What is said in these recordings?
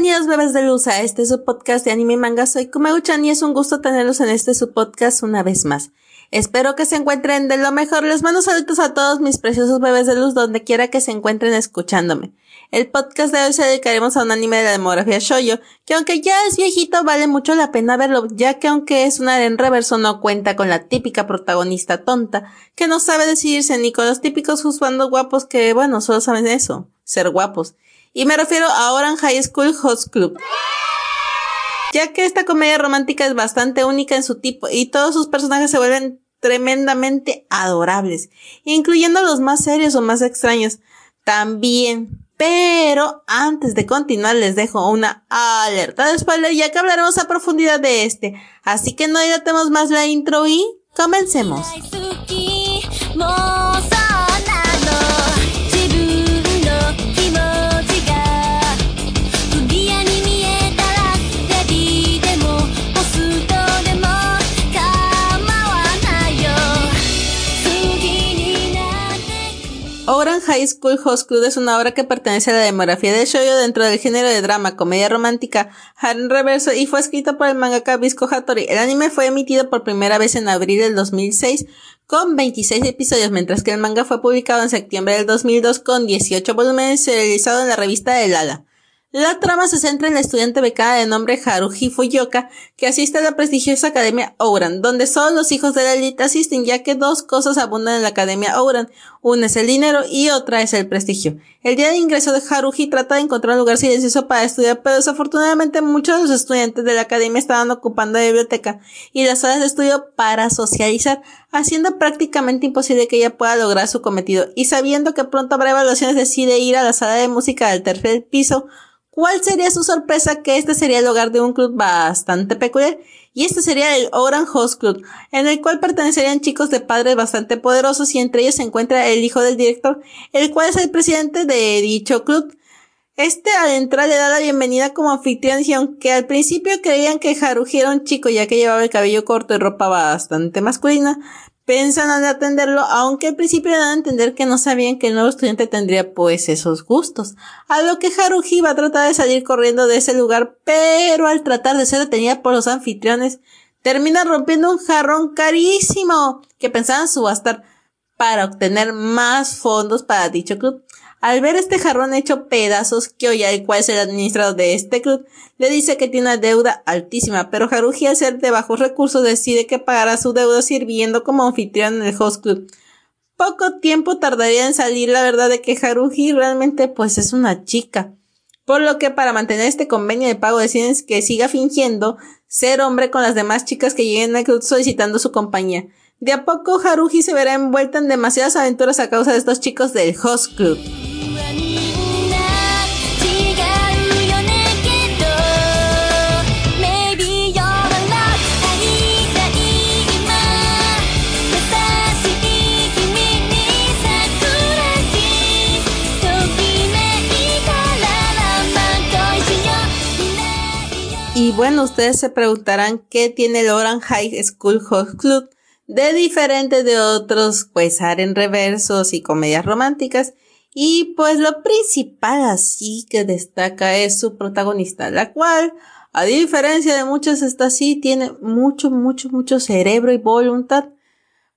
Bienvenidos bebés de luz a este su podcast de anime y manga. Soy Kumaguchan y es un gusto tenerlos en este su podcast una vez más. Espero que se encuentren de lo mejor. Les mando saludos a todos mis preciosos bebés de luz donde quiera que se encuentren escuchándome. El podcast de hoy se dedicaremos a un anime de la demografía shoyo, que aunque ya es viejito vale mucho la pena verlo, ya que aunque es una en reverso no cuenta con la típica protagonista tonta, que no sabe decidirse ni con los típicos juzgando guapos que, bueno, solo saben eso, ser guapos. Y me refiero a Oran High School Host Club ya que esta comedia romántica es bastante única en su tipo y todos sus personajes se vuelven tremendamente adorables, incluyendo los más serios o más extraños. También, pero antes de continuar les dejo una alerta de spoiler ya que hablaremos a profundidad de este. Así que no dilatemos más la intro y comencemos. High School Host Club es una obra que pertenece a la demografía de shoujo dentro del género de drama, comedia romántica, harem reverso y fue escrito por el mangaka Bisco Hattori. El anime fue emitido por primera vez en abril del 2006 con 26 episodios, mientras que el manga fue publicado en septiembre del 2002 con 18 volúmenes realizado en la revista El Ala. La trama se centra en la estudiante becada de nombre Haruhi Fuyoka, que asiste a la prestigiosa Academia Ouran, donde solo los hijos de la élite asisten, ya que dos cosas abundan en la Academia Ouran. Una es el dinero y otra es el prestigio. El día de ingreso de Haruhi trata de encontrar un lugar silencioso para estudiar, pero desafortunadamente muchos de los estudiantes de la academia estaban ocupando la biblioteca y las salas de estudio para socializar, haciendo prácticamente imposible que ella pueda lograr su cometido. Y sabiendo que pronto habrá evaluaciones, decide ir a la sala de música del tercer piso, ¿Cuál sería su sorpresa? Que este sería el hogar de un club bastante peculiar. Y este sería el Oran Host Club, en el cual pertenecerían chicos de padres bastante poderosos y entre ellos se encuentra el hijo del director, el cual es el presidente de dicho club. Este al entrar le da la bienvenida como anfitrión y aunque al principio creían que Haruji era un chico ya que llevaba el cabello corto y ropa bastante masculina, pensan en atenderlo, aunque al principio dan a entender que no sabían que el nuevo estudiante tendría pues esos gustos. A lo que Haruhi va a tratar de salir corriendo de ese lugar, pero al tratar de ser detenida por los anfitriones, termina rompiendo un jarrón carísimo que pensaban subastar para obtener más fondos para dicho club. Al ver este jarrón hecho pedazos, Kyoya, el cual es el administrador de este club, le dice que tiene una deuda altísima, pero Haruhi al ser de bajos recursos decide que pagará su deuda sirviendo como anfitrión en el host club. Poco tiempo tardaría en salir la verdad de que Haruhi realmente pues es una chica. Por lo que para mantener este convenio de pago deciden que siga fingiendo ser hombre con las demás chicas que lleguen al club solicitando su compañía. De a poco Haruhi se verá envuelta en demasiadas aventuras a causa de estos chicos del host club. Ustedes se preguntarán qué tiene el Oran High School Host Club de diferente de otros, pues, en reversos y comedias románticas. Y pues lo principal así que destaca es su protagonista, la cual, a diferencia de muchas, esta sí tiene mucho, mucho, mucho cerebro y voluntad.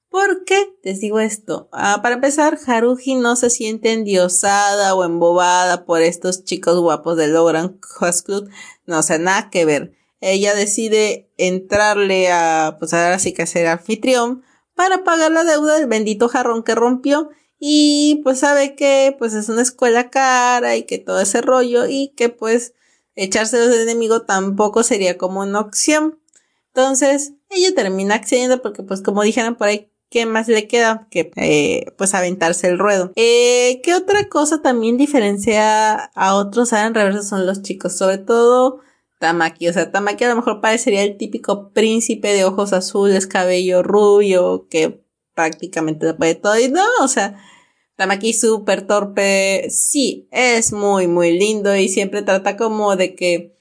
¿Por qué les digo esto? Ah, para empezar, Haruhi no se siente endiosada o embobada por estos chicos guapos del Oran Host Club, no, o nada que ver. Ella decide entrarle a, pues ahora sí que ser anfitrión para pagar la deuda del bendito jarrón que rompió y pues sabe que pues es una escuela cara y que todo ese rollo y que pues echarse del enemigo tampoco sería como una opción. Entonces, ella termina accediendo porque pues como dijeron por ahí, ¿qué más le queda? Que eh, pues aventarse el ruedo. Eh, ¿Qué otra cosa también diferencia a otros en reverso son los chicos? Sobre todo Tamaki. O sea, Tamaki a lo mejor parecería el típico príncipe de ojos azules, cabello rubio, que prácticamente lo puede todo. Y no, o sea, Tamaki súper torpe. Sí, es muy, muy lindo y siempre trata como de que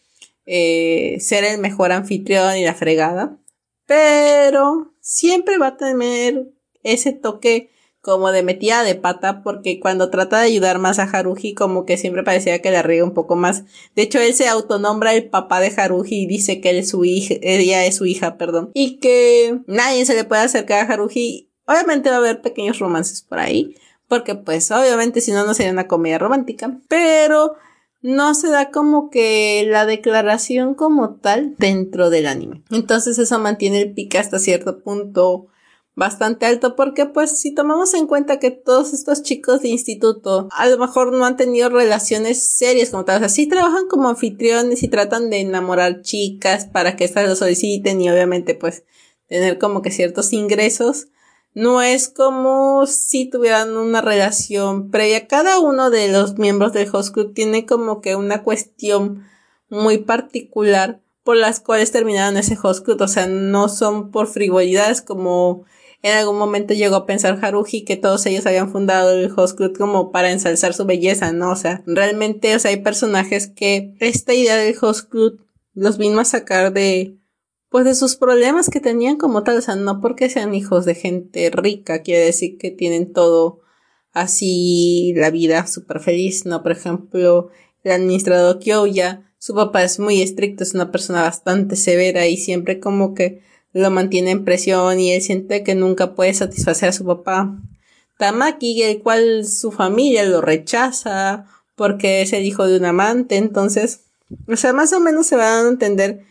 eh, ser el mejor anfitrión y la fregada. Pero siempre va a tener ese toque como de metida de pata porque cuando trata de ayudar más a Haruhi como que siempre parecía que le riega un poco más. De hecho él se autonombra el papá de Haruhi y dice que él es su hija, ella es su hija, perdón. Y que nadie se le puede acercar a Haruhi. Obviamente va a haber pequeños romances por ahí. Porque pues obviamente si no no sería una comedia romántica. Pero no se da como que la declaración como tal dentro del anime. Entonces eso mantiene el pique hasta cierto punto bastante alto porque pues si tomamos en cuenta que todos estos chicos de instituto a lo mejor no han tenido relaciones serias como tal, o sea, sí trabajan como anfitriones y tratan de enamorar chicas para que éstas lo soliciten y obviamente pues tener como que ciertos ingresos, no es como si tuvieran una relación previa. Cada uno de los miembros del host club tiene como que una cuestión muy particular por las cuales terminaron ese host club, o sea, no son por frivolidades como en algún momento llegó a pensar Haruhi que todos ellos habían fundado el Host Club como para ensalzar su belleza, ¿no? O sea, realmente, o sea, hay personajes que esta idea del Host Club los vino a sacar de, pues de sus problemas que tenían como tal, o sea, no porque sean hijos de gente rica, quiere decir que tienen todo así la vida súper feliz, ¿no? Por ejemplo, el administrador Kyoya, su papá es muy estricto, es una persona bastante severa y siempre como que lo mantiene en presión y él siente que nunca puede satisfacer a su papá. Tamaki, el cual su familia lo rechaza porque es el hijo de un amante, entonces, o sea, más o menos se va a entender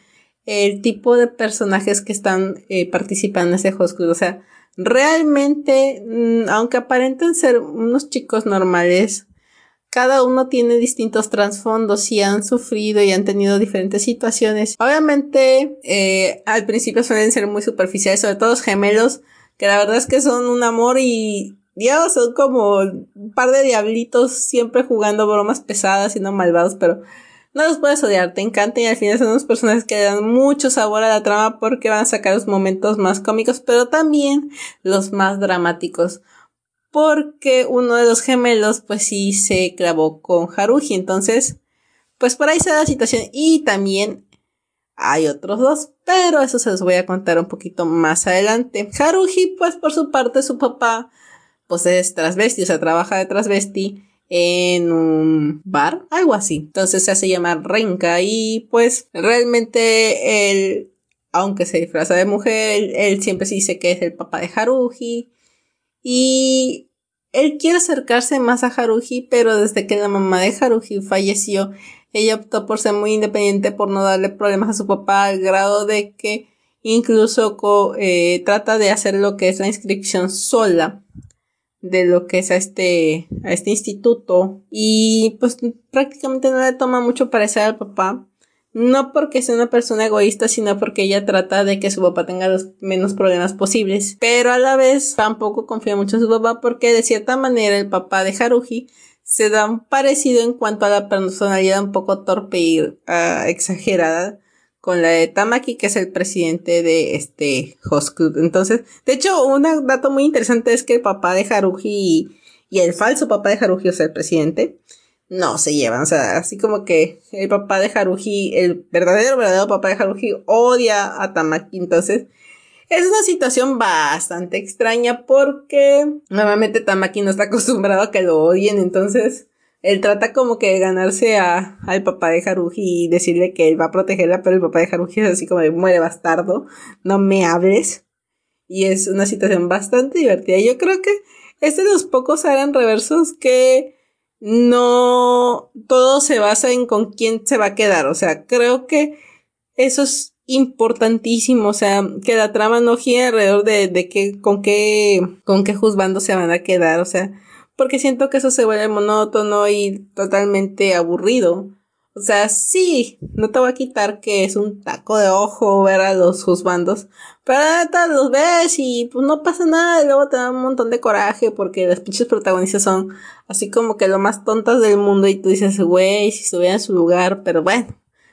el tipo de personajes que están eh, participando en ese juego. O sea, realmente, mm, aunque aparenten ser unos chicos normales, cada uno tiene distintos trasfondos y han sufrido y han tenido diferentes situaciones. Obviamente, eh, al principio suelen ser muy superficiales, sobre todo los gemelos, que la verdad es que son un amor y Dios, son como un par de diablitos siempre jugando bromas pesadas y no malvados, pero no los puedes odiar, te encantan y al final son unos personajes que dan mucho sabor a la trama porque van a sacar los momentos más cómicos, pero también los más dramáticos porque uno de los gemelos pues sí se clavó con Haruji, entonces pues por ahí se da la situación y también hay otros dos, pero eso se los voy a contar un poquito más adelante. Haruji pues por su parte su papá pues es transvesti, o sea, trabaja de transvesti en un bar, algo así. Entonces se hace llamar Renka y pues realmente él, aunque se disfraza de mujer, él, siempre se dice que es el papá de Haruji y él quiere acercarse más a Haruhi, pero desde que la mamá de Haruhi falleció, ella optó por ser muy independiente, por no darle problemas a su papá, al grado de que incluso eh, trata de hacer lo que es la inscripción sola de lo que es a este, a este instituto. Y pues prácticamente no le toma mucho parecer al papá no porque sea una persona egoísta, sino porque ella trata de que su papá tenga los menos problemas posibles. Pero a la vez tampoco confía mucho en su papá porque de cierta manera el papá de Haruhi se da un parecido en cuanto a la personalidad un poco torpe y ah, exagerada con la de Tamaki, que es el presidente de este host club. Entonces, de hecho, un dato muy interesante es que el papá de Haruhi y, y el falso papá de Haruhi, o sea, el presidente, no se llevan. O sea, así como que el papá de Haruhi, el verdadero, verdadero papá de Haruhi odia a Tamaki. Entonces, es una situación bastante extraña porque normalmente Tamaki no está acostumbrado a que lo odien. Entonces, él trata como que de ganarse a, al papá de Haruhi y decirle que él va a protegerla, pero el papá de Haruhi es así como de muere bastardo, no me hables. Y es una situación bastante divertida. Yo creo que es de los pocos eran reversos que no todo se basa en con quién se va a quedar. O sea, creo que eso es importantísimo. O sea, que la trama no gira alrededor de, de qué, con qué, con qué juzgando se van a quedar. O sea, porque siento que eso se vuelve monótono y totalmente aburrido. O sea, sí, no te voy a quitar que es un taco de ojo ver a los juzbandos, pero neta los ves y pues no pasa nada y luego te da un montón de coraje porque las pinches protagonistas son así como que lo más tontas del mundo y tú dices, güey, si estuviera en su lugar, pero bueno,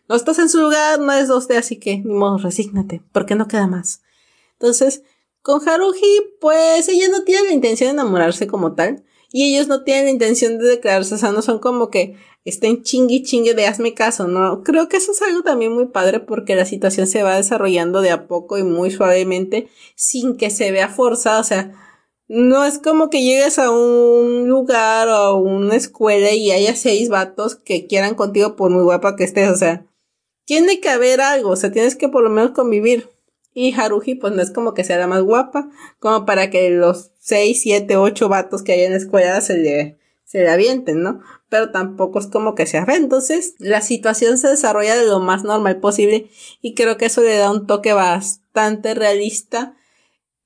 no estás en su lugar, no es usted, así que ni modo, resígnate, porque no queda más. Entonces, con Haruhi, pues ella no tiene la intención de enamorarse como tal, y ellos no tienen la intención de declararse, o sea, no son como que estén chingui chingue de hazme caso, ¿no? Creo que eso es algo también muy padre porque la situación se va desarrollando de a poco y muy suavemente sin que se vea forzada, o sea, no es como que llegues a un lugar o a una escuela y haya seis vatos que quieran contigo por muy guapa que estés, o sea, tiene que haber algo, o sea, tienes que por lo menos convivir. Y Haruhi, pues no es como que sea la más guapa, como para que los seis, siete, ocho vatos que hay en la escuela se le, se le avienten, ¿no? Pero tampoco es como que sea fe. Entonces, la situación se desarrolla de lo más normal posible y creo que eso le da un toque bastante realista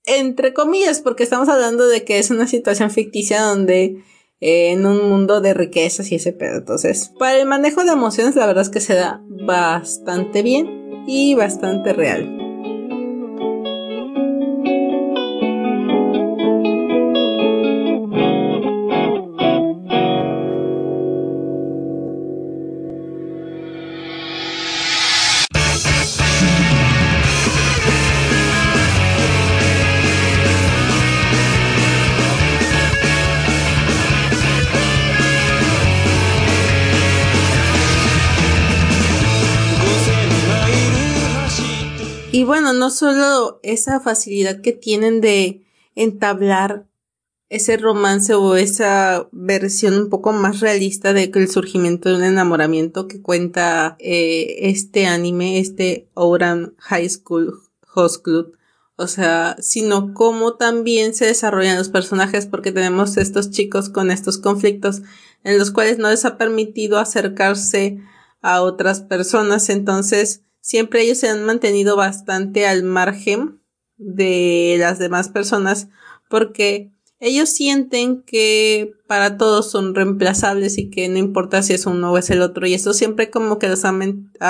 entre comillas, porque estamos hablando de que es una situación ficticia donde eh, en un mundo de riquezas y ese pedo. Entonces, para el manejo de emociones, la verdad es que se da bastante bien y bastante real. Y bueno, no solo esa facilidad que tienen de entablar ese romance o esa versión un poco más realista de que el surgimiento de un enamoramiento que cuenta eh, este anime, este Ouran High School Host Club. O sea, sino cómo también se desarrollan los personajes porque tenemos estos chicos con estos conflictos en los cuales no les ha permitido acercarse a otras personas. Entonces, siempre ellos se han mantenido bastante al margen de las demás personas porque ellos sienten que para todos son reemplazables y que no importa si es uno o es el otro y eso siempre como que los ha,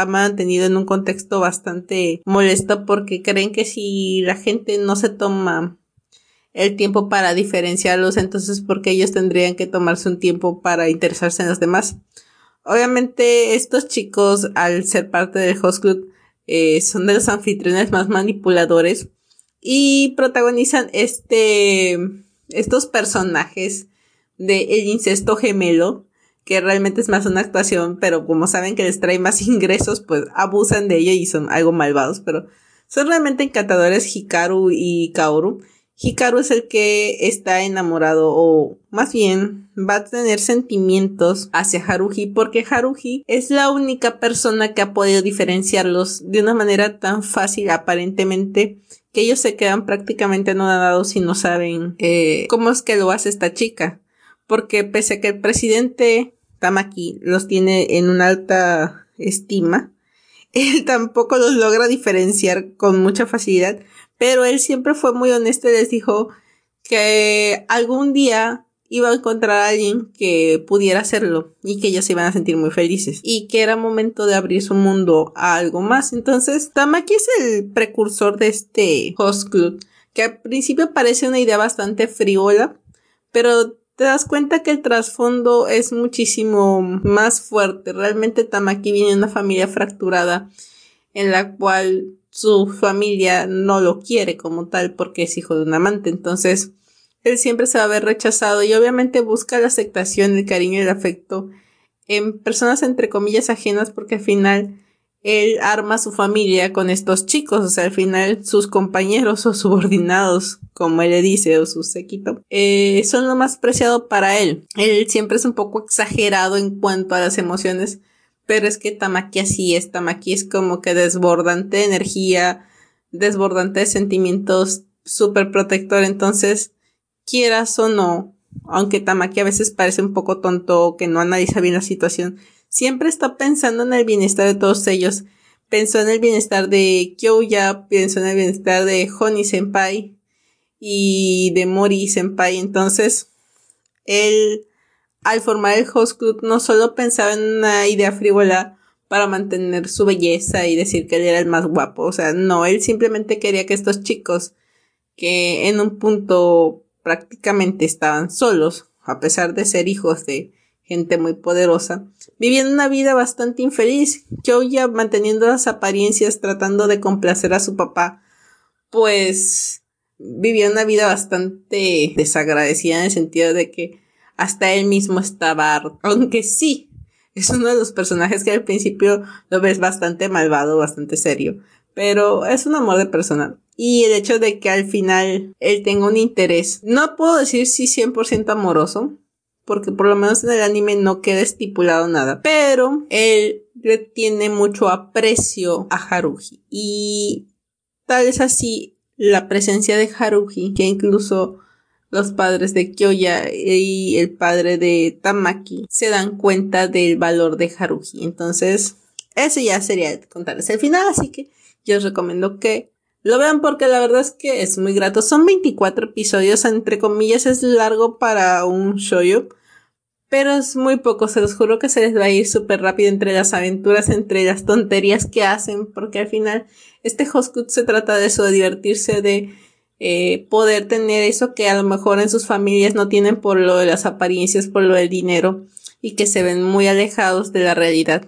mantenido en un contexto bastante molesto porque creen que si la gente no se toma el tiempo para diferenciarlos entonces porque ellos tendrían que tomarse un tiempo para interesarse en los demás Obviamente estos chicos, al ser parte del host club, eh, son de los anfitriones más manipuladores y protagonizan este, estos personajes de el incesto gemelo, que realmente es más una actuación, pero como saben que les trae más ingresos, pues abusan de ello y son algo malvados, pero son realmente encantadores Hikaru y Kaoru. Hikaru es el que está enamorado o más bien va a tener sentimientos hacia Haruhi porque Haruhi es la única persona que ha podido diferenciarlos de una manera tan fácil aparentemente que ellos se quedan prácticamente anonadados y no saben eh, cómo es que lo hace esta chica. Porque pese a que el presidente Tamaki los tiene en una alta estima, él tampoco los logra diferenciar con mucha facilidad pero él siempre fue muy honesto y les dijo que algún día iba a encontrar a alguien que pudiera hacerlo y que ellos se iban a sentir muy felices y que era momento de abrir su mundo a algo más. Entonces, Tamaki es el precursor de este host club que al principio parece una idea bastante friola, pero te das cuenta que el trasfondo es muchísimo más fuerte. Realmente Tamaki viene de una familia fracturada en la cual su familia no lo quiere como tal porque es hijo de un amante. Entonces, él siempre se va a ver rechazado y obviamente busca la aceptación, el cariño y el afecto en personas entre comillas ajenas porque al final él arma su familia con estos chicos, o sea, al final sus compañeros o subordinados, como él le dice, o su séquito, eh, son lo más preciado para él. Él siempre es un poco exagerado en cuanto a las emociones, pero es que Tamaki así es, Tamaki es como que desbordante de energía, desbordante de sentimientos, súper protector, entonces, quieras o no, aunque Tamaki a veces parece un poco tonto que no analiza bien la situación, siempre está pensando en el bienestar de todos ellos. Pensó en el bienestar de Kyoya, pensó en el bienestar de Honey Senpai y de Mori Senpai, entonces, él al formar el host club no solo pensaba en una idea frívola para mantener su belleza y decir que él era el más guapo, o sea, no, él simplemente quería que estos chicos que en un punto prácticamente estaban solos, a pesar de ser hijos de gente muy poderosa, vivían una vida bastante infeliz. ya manteniendo las apariencias, tratando de complacer a su papá, pues vivía una vida bastante desagradecida en el sentido de que hasta él mismo estaba aunque sí, es uno de los personajes que al principio lo ves bastante malvado, bastante serio, pero es un amor de persona. Y el hecho de que al final él tenga un interés, no puedo decir si 100% amoroso, porque por lo menos en el anime no queda estipulado nada, pero él le tiene mucho aprecio a Haruhi y tal es así la presencia de Haruhi que incluso los padres de Kyoya y el padre de Tamaki se dan cuenta del valor de Haruhi. Entonces, eso ya sería contarles el final, así que yo os recomiendo que lo vean porque la verdad es que es muy grato. Son 24 episodios, entre comillas, es largo para un shoujo. Pero es muy poco, se los juro que se les va a ir súper rápido entre las aventuras, entre las tonterías que hacen, porque al final este Hoskut se trata de eso, de divertirse, de eh, poder tener eso que a lo mejor en sus familias no tienen por lo de las apariencias, por lo del dinero, y que se ven muy alejados de la realidad.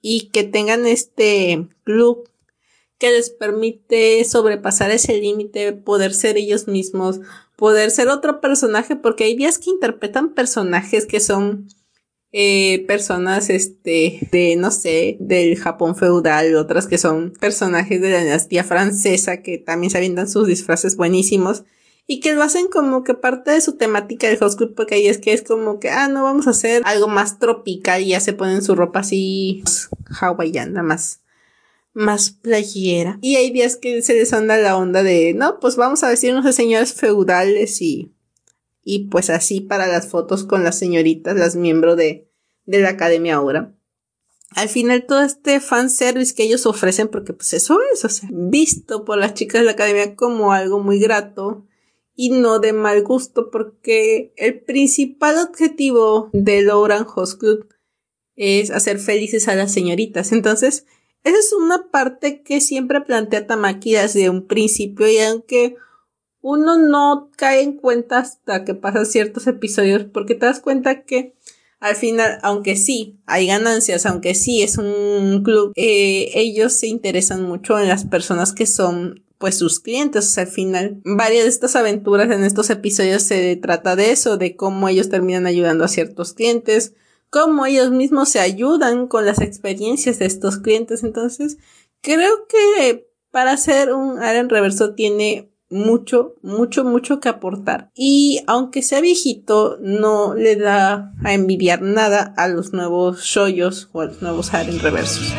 Y que tengan este club que les permite sobrepasar ese límite, poder ser ellos mismos, poder ser otro personaje, porque hay días que interpretan personajes que son eh, personas, este, de, no sé, del Japón feudal, otras que son personajes de la dinastía francesa, que también se avientan sus disfraces buenísimos, y que lo hacen como que parte de su temática del host porque ahí es que es como que, ah, no, vamos a hacer algo más tropical, y ya se ponen su ropa así hawaiana, más más playera. Y hay días que se les anda la onda de, no, pues vamos a decirnos de señores feudales y, y pues así para las fotos con las señoritas, las miembros de, de la academia ahora. Al final todo este fanservice que ellos ofrecen, porque pues eso es, o sea, visto por las chicas de la academia como algo muy grato y no de mal gusto, porque el principal objetivo de Lauren Host Club es hacer felices a las señoritas. Entonces, esa es una parte que siempre plantea Tamaki desde un principio y aunque uno no cae en cuenta hasta que pasan ciertos episodios porque te das cuenta que al final, aunque sí hay ganancias, aunque sí es un club, eh, ellos se interesan mucho en las personas que son pues sus clientes. Al final, varias de estas aventuras en estos episodios se trata de eso, de cómo ellos terminan ayudando a ciertos clientes, cómo ellos mismos se ayudan con las experiencias de estos clientes. Entonces, creo que para hacer un Aren reverso tiene mucho, mucho, mucho que aportar. Y aunque sea viejito, no le da a envidiar nada a los nuevos shoyos o a los nuevos Aren reversos.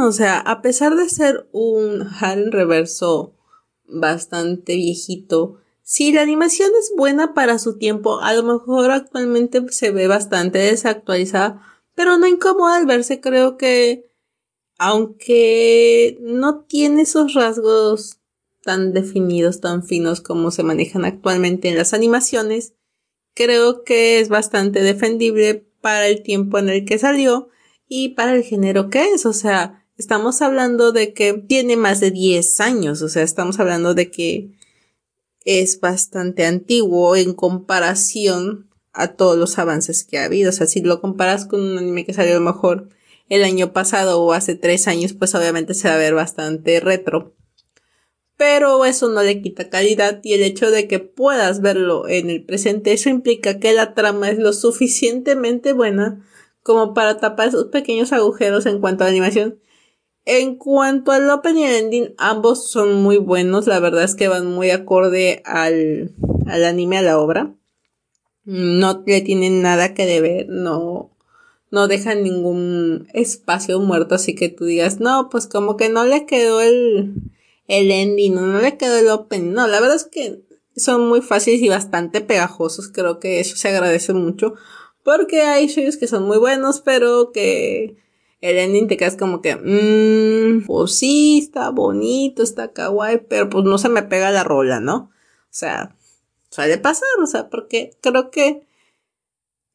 O sea, a pesar de ser un harem reverso bastante viejito, si la animación es buena para su tiempo, a lo mejor actualmente se ve bastante desactualizada, pero no incomoda al verse, creo que aunque no tiene esos rasgos tan definidos, tan finos como se manejan actualmente en las animaciones, creo que es bastante defendible para el tiempo en el que salió y para el género que es, o sea, estamos hablando de que tiene más de 10 años, o sea, estamos hablando de que es bastante antiguo en comparación a todos los avances que ha habido, o sea, si lo comparas con un anime que salió a lo mejor el año pasado o hace tres años, pues obviamente se va a ver bastante retro. Pero eso no le quita calidad y el hecho de que puedas verlo en el presente, eso implica que la trama es lo suficientemente buena como para tapar esos pequeños agujeros en cuanto a la animación. En cuanto al open y el ending, ambos son muy buenos, la verdad es que van muy acorde al, al anime, a la obra. No le tienen nada que deber, no, no dejan ningún espacio muerto, así que tú digas, no, pues como que no le quedó el, el ending, no, le quedó el open. No, la verdad es que son muy fáciles y bastante pegajosos, creo que eso se agradece mucho. Porque hay shows que son muy buenos, pero que el ending te quedas como que, mmm, pues sí, está bonito, está kawaii, pero pues no se me pega la rola, ¿no? O sea, suele pasar, o sea, porque creo que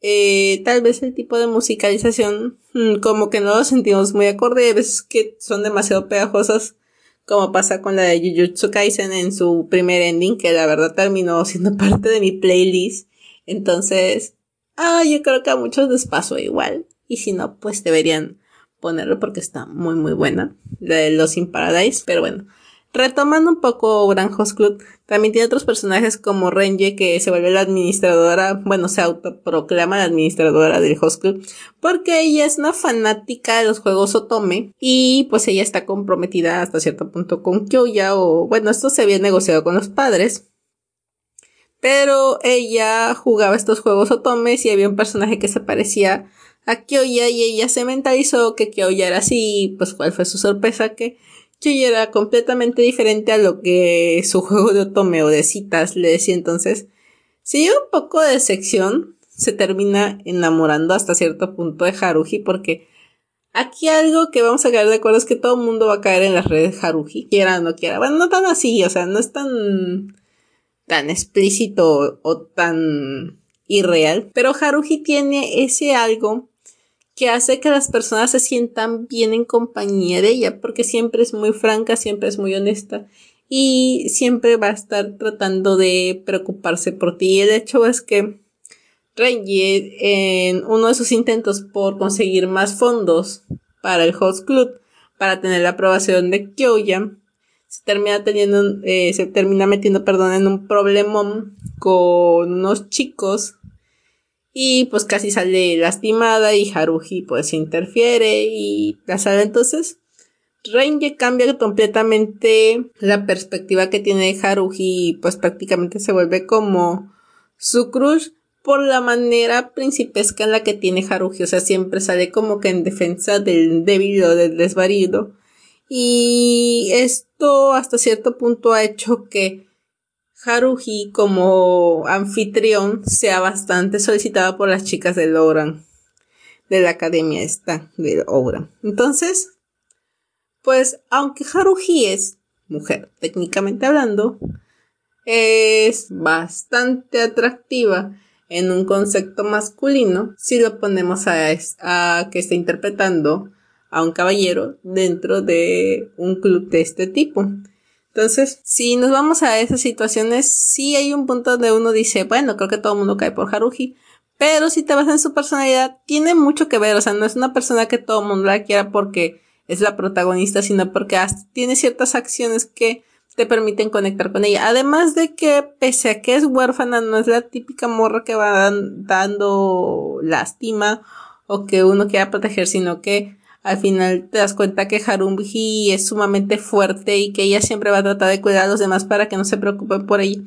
eh, tal vez el tipo de musicalización mm, como que no lo sentimos muy acorde, hay veces que son demasiado pegajosas, como pasa con la de Jujutsu Kaisen en su primer ending, que la verdad terminó siendo parte de mi playlist. Entonces, ah, yo creo que a muchos les pasó igual. Y si no, pues deberían ponerlo porque está muy muy buena. La de Los in Paradise, pero bueno. Retomando un poco Grand Host Club, también tiene otros personajes como Renji que se vuelve la administradora, bueno, se autoproclama la administradora del Host Club, porque ella es una fanática de los juegos Otome y pues ella está comprometida hasta cierto punto con Kyoya o bueno, esto se había negociado con los padres. Pero ella jugaba estos juegos Otomes y había un personaje que se parecía a Kyoya y ella se mentalizó que Kyoya era así, pues cuál fue su sorpresa que que era completamente diferente a lo que su juego de otome o de citas le decía entonces. Si un poco de sección, se termina enamorando hasta cierto punto de Haruji porque aquí algo que vamos a caer de acuerdo es que todo el mundo va a caer en las redes Haruji, quiera o no quiera. Bueno, no tan así, o sea, no es tan tan explícito o tan irreal, pero Haruji tiene ese algo que hace que las personas se sientan bien en compañía de ella, porque siempre es muy franca, siempre es muy honesta y siempre va a estar tratando de preocuparse por ti. Y el hecho es que Renji, en uno de sus intentos por conseguir más fondos para el Host Club, para tener la aprobación de Kyoya, se termina teniendo, eh, se termina metiendo, perdón, en un problemón con unos chicos y pues casi sale lastimada y Haruji pues interfiere y la sale entonces. Renji cambia completamente la perspectiva que tiene Haruji y pues prácticamente se vuelve como su crush por la manera principesca en la que tiene Haruji. O sea, siempre sale como que en defensa del débil o del desvarido. Y esto hasta cierto punto ha hecho que Haruhi como anfitrión sea bastante solicitada por las chicas del Ogran, de la academia esta del Ogran. Entonces, pues aunque Haruhi es mujer, técnicamente hablando, es bastante atractiva en un concepto masculino si lo ponemos a, a que está interpretando a un caballero dentro de un club de este tipo. Entonces, si nos vamos a esas situaciones, sí hay un punto donde uno dice, bueno, creo que todo el mundo cae por Haruji. Pero si te vas en su personalidad, tiene mucho que ver. O sea, no es una persona que todo el mundo la quiera porque es la protagonista, sino porque tiene ciertas acciones que te permiten conectar con ella. Además de que, pese a que es huérfana, no es la típica morra que va dando lástima o que uno quiera proteger, sino que al final te das cuenta que Haruji es sumamente fuerte y que ella siempre va a tratar de cuidar a los demás para que no se preocupen por ella.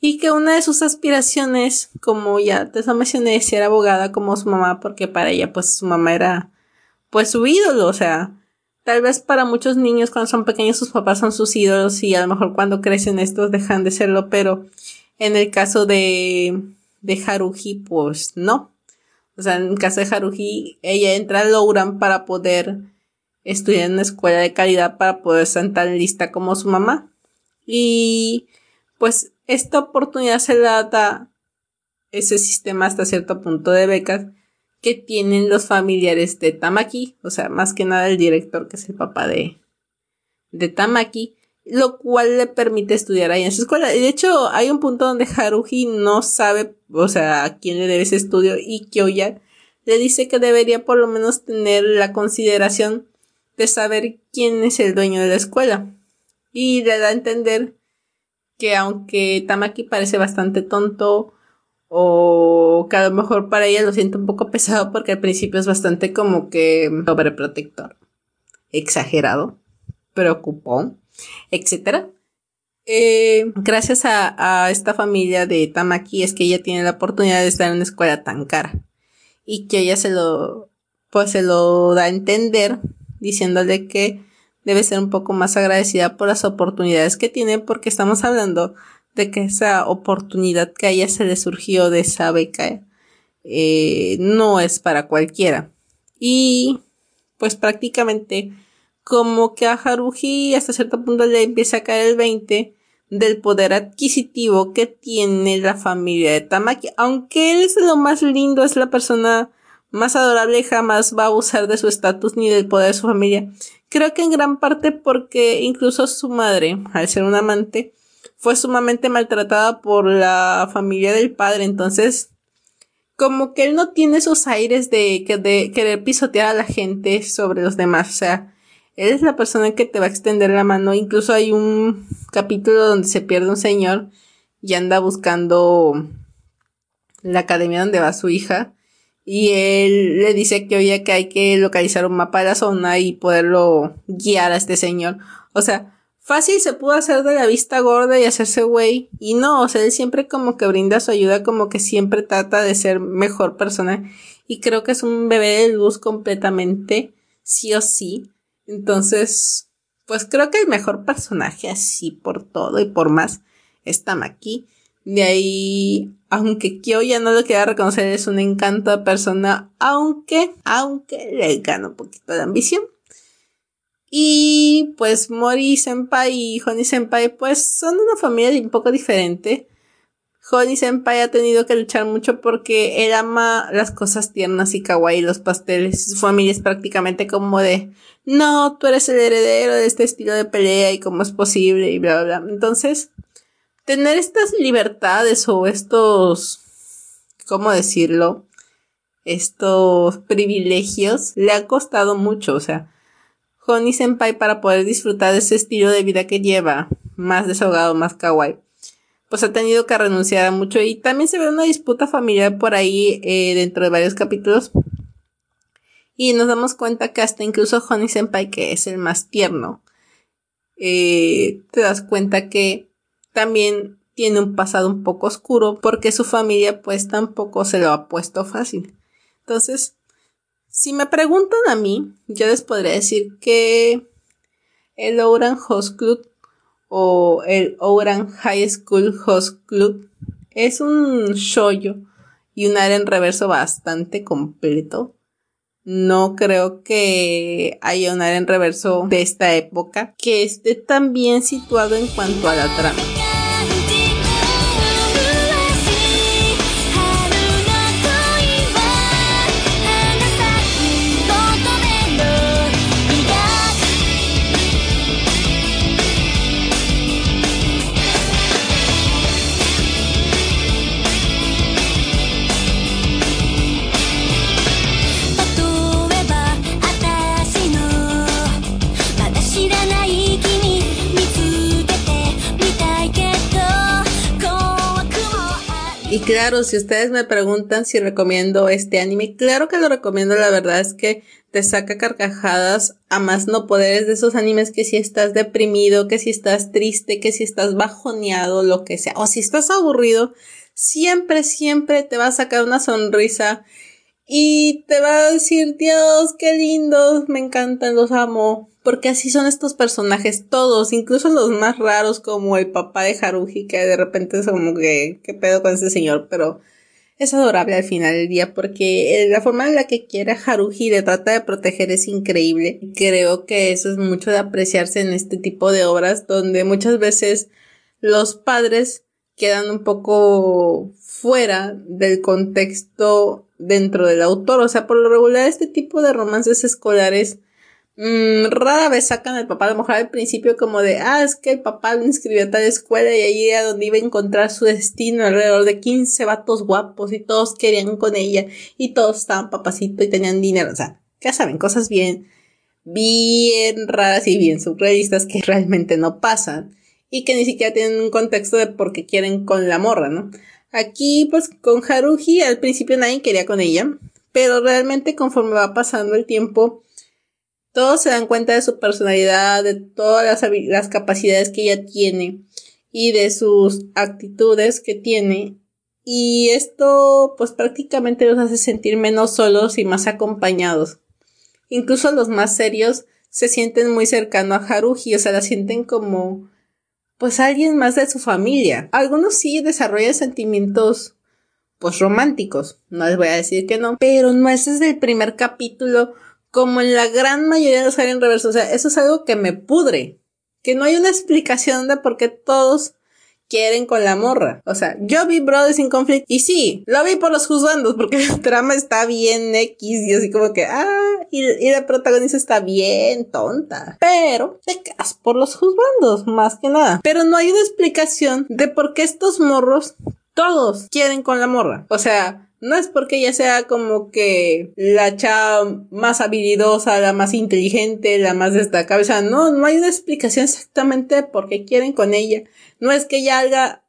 Y que una de sus aspiraciones, como ya te lo mencioné, es ser abogada como su mamá, porque para ella, pues su mamá era, pues su ídolo, o sea, tal vez para muchos niños cuando son pequeños sus papás son sus ídolos y a lo mejor cuando crecen estos dejan de serlo, pero en el caso de, de Haruji, pues no. O sea, en casa de Haruhi, ella entra a Louran para poder estudiar en una escuela de calidad para poder estar tan lista como su mamá. Y pues esta oportunidad se la da ese sistema hasta cierto punto de becas que tienen los familiares de Tamaki, o sea, más que nada el director que es el papá de, de Tamaki, lo cual le permite estudiar ahí en su escuela. De hecho, hay un punto donde Haruhi no sabe, o sea, a quién le debe ese estudio y Kyoya le dice que debería por lo menos tener la consideración de saber quién es el dueño de la escuela. Y le da a entender que aunque Tamaki parece bastante tonto o que a lo mejor para ella lo siente un poco pesado porque al principio es bastante como que sobreprotector, exagerado, preocupón etcétera. Eh, gracias a, a, esta familia de Tamaki es que ella tiene la oportunidad de estar en una escuela tan cara y que ella se lo pues se lo da a entender diciéndole que debe ser un poco más agradecida por las oportunidades que tiene porque estamos hablando de que esa oportunidad que a ella se le surgió de esa beca eh, no es para cualquiera y pues prácticamente como que a Haruji hasta cierto punto le empieza a caer el 20 del poder adquisitivo que tiene la familia de Tamaki. Aunque él es lo más lindo, es la persona más adorable y jamás va a abusar de su estatus ni del poder de su familia. Creo que en gran parte porque incluso su madre, al ser un amante, fue sumamente maltratada por la familia del padre. Entonces, como que él no tiene esos aires de, de querer pisotear a la gente sobre los demás. O sea, él es la persona que te va a extender la mano. Incluso hay un capítulo donde se pierde un señor y anda buscando la academia donde va su hija. Y él le dice que oye que hay que localizar un mapa de la zona y poderlo guiar a este señor. O sea, fácil se pudo hacer de la vista gorda y hacerse güey. Y no, o sea, él siempre como que brinda su ayuda, como que siempre trata de ser mejor persona. Y creo que es un bebé de luz completamente, sí o sí. Entonces, pues creo que el mejor personaje así por todo y por más es Tamaki. De ahí, aunque Kyo ya no lo quiera reconocer, es un encanto persona, aunque, aunque le gana un poquito de ambición. Y pues Mori Senpai y Honey Senpai pues son una familia un poco diferente. Honey Senpai ha tenido que luchar mucho porque él ama las cosas tiernas y kawaii, los pasteles. Su familia es prácticamente como de, no, tú eres el heredero de este estilo de pelea y cómo es posible y bla, bla, bla. Entonces, tener estas libertades o estos, ¿cómo decirlo? Estos privilegios le ha costado mucho, o sea, Honey Senpai para poder disfrutar de ese estilo de vida que lleva, más desahogado, más kawaii pues ha tenido que renunciar a mucho y también se ve una disputa familiar por ahí eh, dentro de varios capítulos. Y nos damos cuenta que hasta incluso Honey Senpai, que es el más tierno, eh, te das cuenta que también tiene un pasado un poco oscuro porque su familia pues tampoco se lo ha puesto fácil. Entonces, si me preguntan a mí, yo les podría decir que el Ouran Host o el Ouran High School Host Club es un shoyo y un área en reverso bastante completo. No creo que haya un área en reverso de esta época que esté tan bien situado en cuanto a la trama. Claro, si ustedes me preguntan si recomiendo este anime, claro que lo recomiendo, la verdad es que te saca carcajadas a más no poderes de esos animes que si estás deprimido, que si estás triste, que si estás bajoneado, lo que sea, o si estás aburrido, siempre, siempre te va a sacar una sonrisa y te va a decir, Dios, qué lindos, me encantan, los amo. Porque así son estos personajes todos, incluso los más raros como el papá de Haruhi, que de repente es como que, qué pedo con ese señor, pero es adorable al final del día porque la forma en la que quiere a Haruhi le trata de proteger es increíble. Creo que eso es mucho de apreciarse en este tipo de obras donde muchas veces los padres quedan un poco fuera del contexto dentro del autor. O sea, por lo regular este tipo de romances escolares mmm, rara vez sacan al papá. A lo mejor al principio como de, ah, es que el papá lo inscribió a tal escuela y ahí era donde iba a encontrar su destino. Alrededor de 15 vatos guapos y todos querían con ella y todos estaban papacito y tenían dinero. O sea, ya saben, cosas bien, bien raras y bien surrealistas que realmente no pasan y que ni siquiera tienen un contexto de por qué quieren con la morra, ¿no? Aquí, pues, con Haruhi, al principio nadie quería con ella, pero realmente conforme va pasando el tiempo, todos se dan cuenta de su personalidad, de todas las, capacidades que ella tiene y de sus actitudes que tiene. Y esto, pues, prácticamente los hace sentir menos solos y más acompañados. Incluso los más serios se sienten muy cercanos a Haruhi, o sea, la sienten como pues alguien más de su familia. Algunos sí desarrollan sentimientos pues románticos, no les voy a decir que no, pero no es desde el primer capítulo como en la gran mayoría de los en reverso, o sea, eso es algo que me pudre, que no hay una explicación de por qué todos quieren con la morra. O sea, yo vi Brothers in Conflict y sí, lo vi por los juzgandos porque la trama está bien X y así como que, ah, y, la protagonista está bien tonta. Pero te quedas por los juzgandos, más que nada. Pero no hay una explicación de por qué estos morros todos quieren con la morra. O sea, no es porque ella sea como que la chava más habilidosa, la más inteligente, la más destacable. O sea, no, no hay una explicación exactamente por qué quieren con ella. No es que ella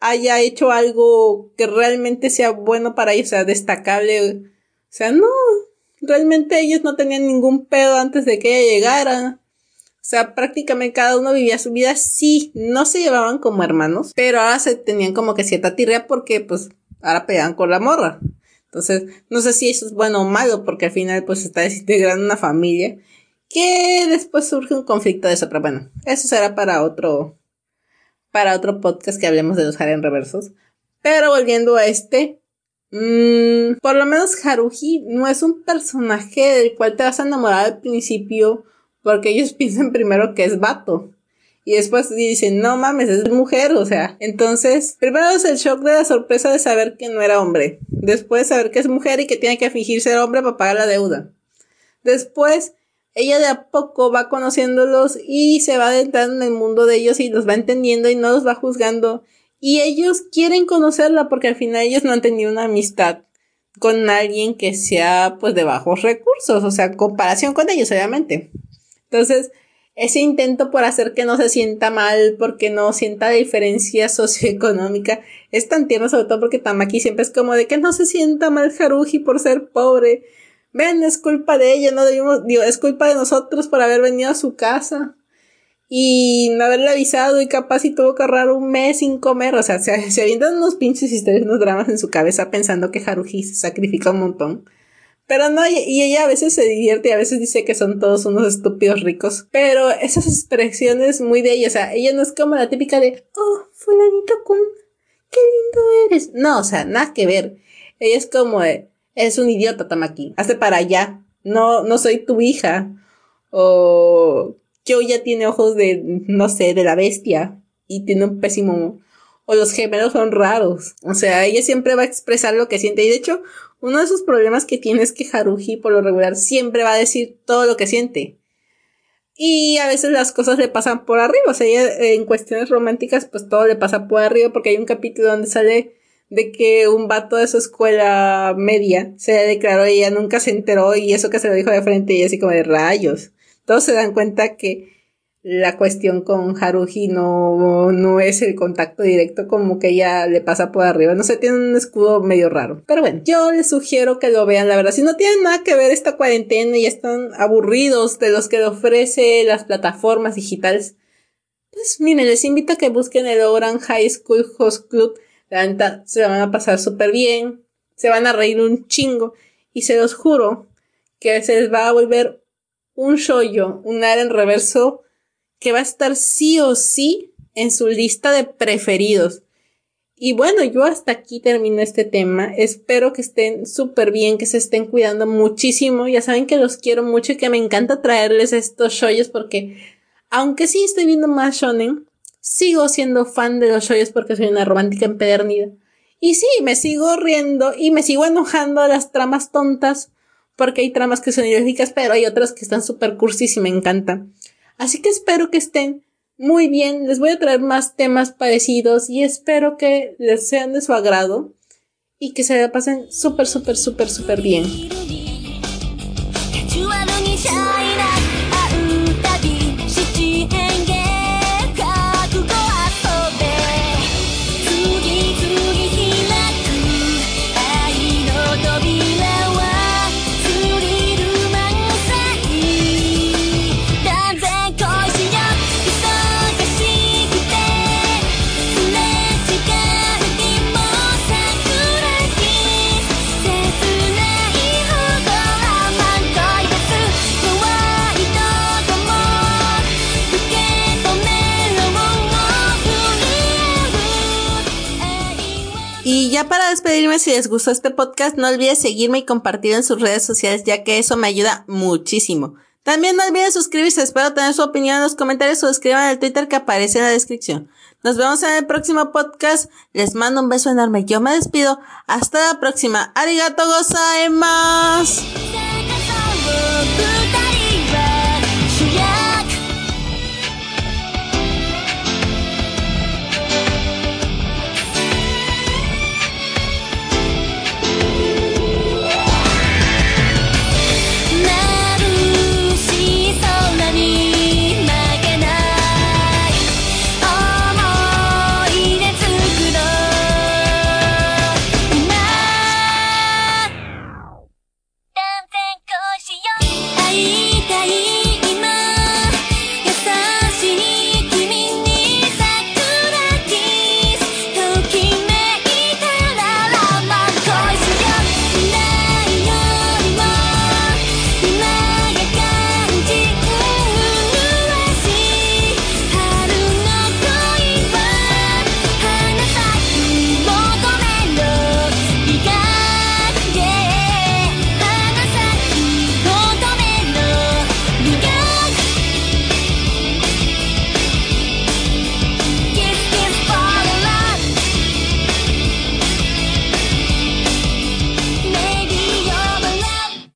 haya, hecho algo que realmente sea bueno para ella, sea, destacable. O sea, no. Realmente ellos no tenían ningún pedo antes de que ella llegara. O sea, prácticamente cada uno vivía su vida. Sí, no se llevaban como hermanos, pero ahora se tenían como que cierta tirria porque, pues, ahora pegan con la morra. Entonces, no sé si eso es bueno o malo, porque al final, pues, está desintegrando una familia. Que después surge un conflicto de eso, pero bueno, eso será para otro, para otro podcast que hablemos de los Harem reversos. Pero volviendo a este, mmm, por lo menos Haruhi no es un personaje del cual te vas a enamorar al principio porque ellos piensan primero que es vato. Y después dicen, no mames, es mujer, o sea. Entonces, primero es el shock de la sorpresa de saber que no era hombre. Después saber que es mujer y que tiene que fingir ser hombre para pagar la deuda. Después, ella de a poco va conociéndolos y se va adentrando en el mundo de ellos y los va entendiendo y no los va juzgando. Y ellos quieren conocerla porque al final ellos no han tenido una amistad con alguien que sea pues de bajos recursos, o sea, comparación con ellos, obviamente. Entonces, ese intento por hacer que no se sienta mal, porque no sienta diferencia socioeconómica, es tan tierno, sobre todo porque Tamaki siempre es como de que no se sienta mal Haruji por ser pobre. Ven, es culpa de ella, no debimos, digo, es culpa de nosotros por haber venido a su casa y no haberle avisado y capaz y tuvo que ahorrar un mes sin comer, o sea, se, se avientan unos pinches historias, unos dramas en su cabeza pensando que Haruji se sacrifica un montón. Pero no, y ella a veces se divierte y a veces dice que son todos unos estúpidos ricos. Pero esas expresiones muy de ella, o sea, ella no es como la típica de, oh, fulanito kun, qué lindo eres. No, o sea, nada que ver. Ella es como eres un idiota, Tamaki, hazte para allá. No, no soy tu hija. O yo ya tiene ojos de, no sé, de la bestia. Y tiene un pésimo o los gemelos son raros. O sea, ella siempre va a expresar lo que siente. Y de hecho, uno de sus problemas que tiene es que Haruhi, por lo regular, siempre va a decir todo lo que siente. Y a veces las cosas le pasan por arriba. O sea, ella, en cuestiones románticas, pues todo le pasa por arriba, porque hay un capítulo donde sale de que un vato de su escuela media se le declaró y ella nunca se enteró y eso que se lo dijo de frente y así como de rayos. Todos se dan cuenta que la cuestión con Haruhi no, no es el contacto directo como que ella le pasa por arriba. No sé, tiene un escudo medio raro. Pero bueno, yo les sugiero que lo vean, la verdad. Si no tienen nada que ver esta cuarentena y están aburridos de los que le ofrece las plataformas digitales, pues miren, les invito a que busquen el Oran High School Host Club. La neta, se van a pasar súper bien, se van a reír un chingo y se los juro que se les va a volver un shoyo, un en reverso que va a estar sí o sí en su lista de preferidos. Y bueno, yo hasta aquí termino este tema. Espero que estén súper bien, que se estén cuidando muchísimo. Ya saben que los quiero mucho y que me encanta traerles estos shoyos porque, aunque sí estoy viendo más shonen, sigo siendo fan de los shoyos porque soy una romántica empedernida. Y sí, me sigo riendo y me sigo enojando a las tramas tontas porque hay tramas que son ilógicas, pero hay otras que están súper cursis y me encantan. Así que espero que estén muy bien. Les voy a traer más temas parecidos y espero que les sean de su agrado y que se la pasen súper, súper, súper, súper bien. Si les gustó este podcast, no olvides seguirme y compartirlo en sus redes sociales, ya que eso me ayuda muchísimo. También no olviden suscribirse, espero tener su opinión en los comentarios o escriban el Twitter que aparece en la descripción. Nos vemos en el próximo podcast. Les mando un beso enorme. Yo me despido. Hasta la próxima. Arigato gozaimasu.